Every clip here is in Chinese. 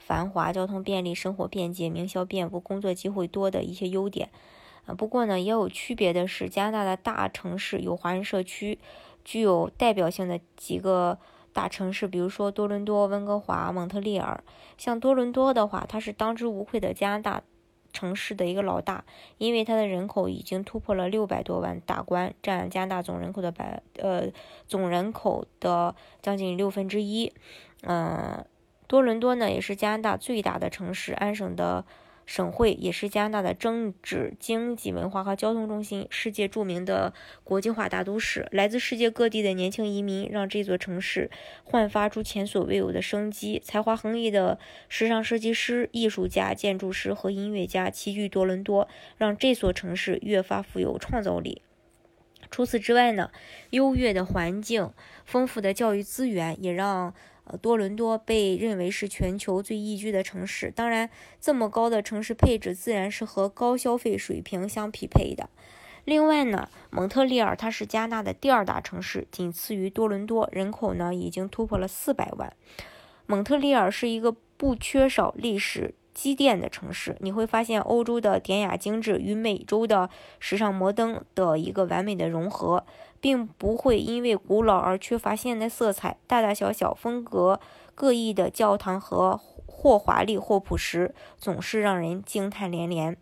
繁华、交通便利、生活便捷、名校遍布、工作机会多的一些优点，啊，不过呢，也有区别的是，加拿大的大城市有华人社区，具有代表性的几个大城市，比如说多伦多、温哥华、蒙特利尔。像多伦多的话，它是当之无愧的加拿大城市的一个老大，因为它的人口已经突破了六百多万大关，占加拿大总人口的百呃总人口的将近六分之一，嗯。多伦多呢，也是加拿大最大的城市，安省的省会，也是加拿大的政治、经济、文化和交通中心，世界著名的国际化大都市。来自世界各地的年轻移民，让这座城市焕发出前所未有的生机。才华横溢的时尚设计师、艺术家、建筑师和音乐家齐聚多伦多，让这所城市越发富有创造力。除此之外呢，优越的环境、丰富的教育资源，也让多伦多被认为是全球最宜居的城市，当然，这么高的城市配置自然是和高消费水平相匹配的。另外呢，蒙特利尔它是加拿的第二大城市，仅次于多伦多，人口呢已经突破了四百万。蒙特利尔是一个不缺少历史积淀的城市，你会发现欧洲的典雅精致与美洲的时尚摩登的一个完美的融合。并不会因为古老而缺乏现代色彩，大大小小、风格各异的教堂和或华丽或朴实，总是让人惊叹连连。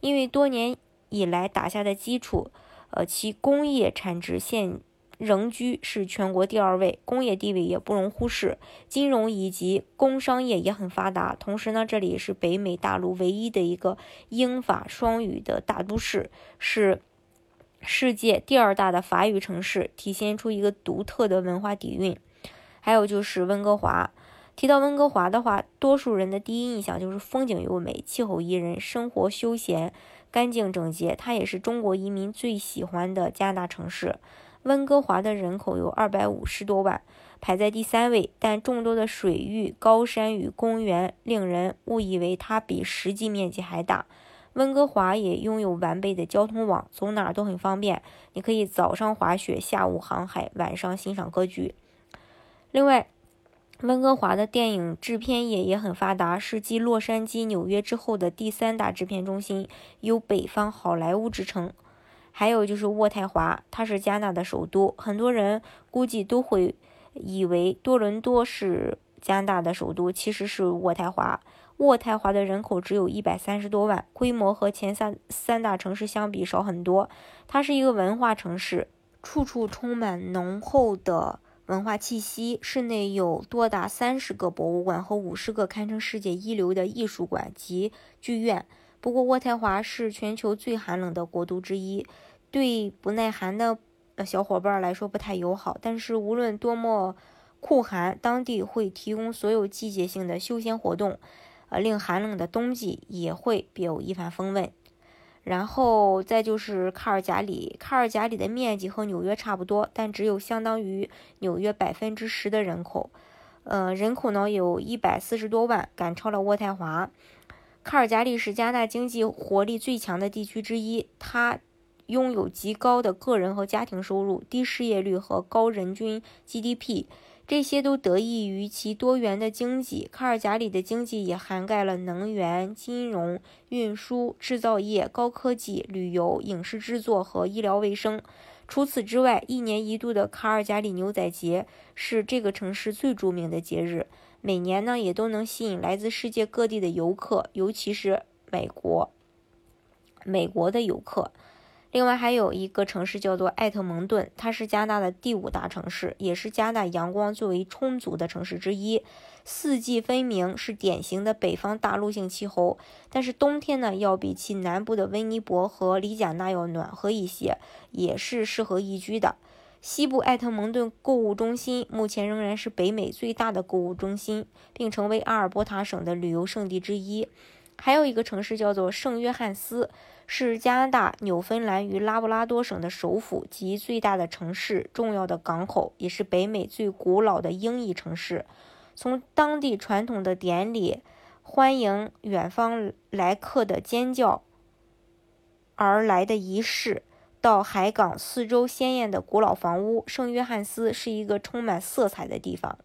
因为多年以来打下的基础，呃，其工业产值现仍居是全国第二位，工业地位也不容忽视。金融以及工商业也很发达，同时呢，这里是北美大陆唯一的一个英法双语的大都市，是。世界第二大的法语城市，体现出一个独特的文化底蕴。还有就是温哥华，提到温哥华的话，多数人的第一印象就是风景优美、气候宜人、生活休闲、干净整洁。它也是中国移民最喜欢的加拿大城市。温哥华的人口有二百五十多万，排在第三位，但众多的水域、高山与公园令人误以为它比实际面积还大。温哥华也拥有完备的交通网，走哪儿都很方便。你可以早上滑雪，下午航海，晚上欣赏歌剧。另外，温哥华的电影制片业也很发达，是继洛杉矶、纽约之后的第三大制片中心，有“北方好莱坞”之称。还有就是渥太华，它是加拿大的首都，很多人估计都会以为多伦多是加拿大的首都，其实是渥太华。渥太华的人口只有一百三十多万，规模和前三三大城市相比少很多。它是一个文化城市，处处充满浓厚的文化气息。市内有多达三十个博物馆和五十个堪称世界一流的艺术馆及剧院。不过，渥太华是全球最寒冷的国度之一，对不耐寒的小伙伴来说不太友好。但是，无论多么酷寒，当地会提供所有季节性的休闲活动。呃，令寒冷的冬季也会别有一番风味。然后再就是卡尔加里，卡尔加里的面积和纽约差不多，但只有相当于纽约百分之十的人口。呃，人口呢有一百四十多万，赶超了渥太华。卡尔加里是加拿大经济活力最强的地区之一，它拥有极高的个人和家庭收入、低失业率和高人均 GDP。这些都得益于其多元的经济。卡尔加里的经济也涵盖了能源、金融、运输、制造业、高科技、旅游、影视制作和医疗卫生。除此之外，一年一度的卡尔加里牛仔节是这个城市最著名的节日，每年呢也都能吸引来自世界各地的游客，尤其是美国、美国的游客。另外还有一个城市叫做艾特蒙顿，它是加拿大的第五大城市，也是加拿大阳光最为充足的城市之一，四季分明，是典型的北方大陆性气候。但是冬天呢，要比其南部的温尼伯和里贾纳要暖和一些，也是适合宜居的。西部艾特蒙顿购物中心目前仍然是北美最大的购物中心，并成为阿尔伯塔省的旅游胜地之一。还有一个城市叫做圣约翰斯，是加拿大纽芬兰与拉布拉多省的首府及最大的城市，重要的港口，也是北美最古老的英裔城市。从当地传统的典礼、欢迎远方来客的尖叫而来的仪式，到海港四周鲜艳的古老房屋，圣约翰斯是一个充满色彩的地方。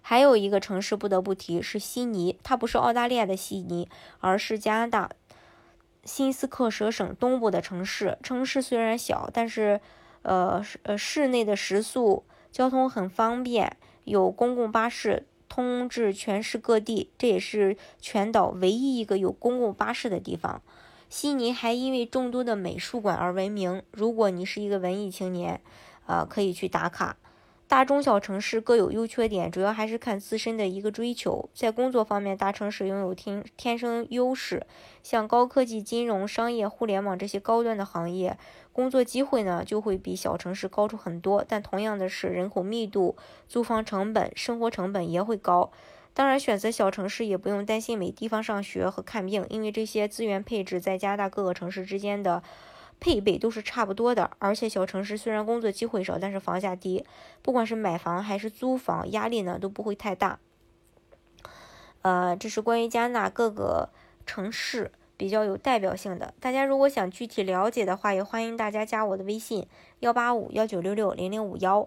还有一个城市不得不提是悉尼，它不是澳大利亚的悉尼，而是加拿大新斯克舍省东部的城市。城市虽然小，但是呃呃市内的食宿交通很方便，有公共巴士通至全市各地，这也是全岛唯一一个有公共巴士的地方。悉尼还因为众多的美术馆而闻名。如果你是一个文艺青年，呃，可以去打卡。大中小城市各有优缺点，主要还是看自身的一个追求。在工作方面，大城市拥有天天生优势，像高科技、金融、商业、互联网这些高端的行业，工作机会呢就会比小城市高出很多。但同样的是，人口密度、租房成本、生活成本也会高。当然，选择小城市也不用担心没地方上学和看病，因为这些资源配置在加拿大各个城市之间的。配备都是差不多的，而且小城市虽然工作机会少，但是房价低，不管是买房还是租房，压力呢都不会太大。呃，这是关于加拿大各个城市比较有代表性的。大家如果想具体了解的话，也欢迎大家加我的微信幺八五幺九六六零零五幺，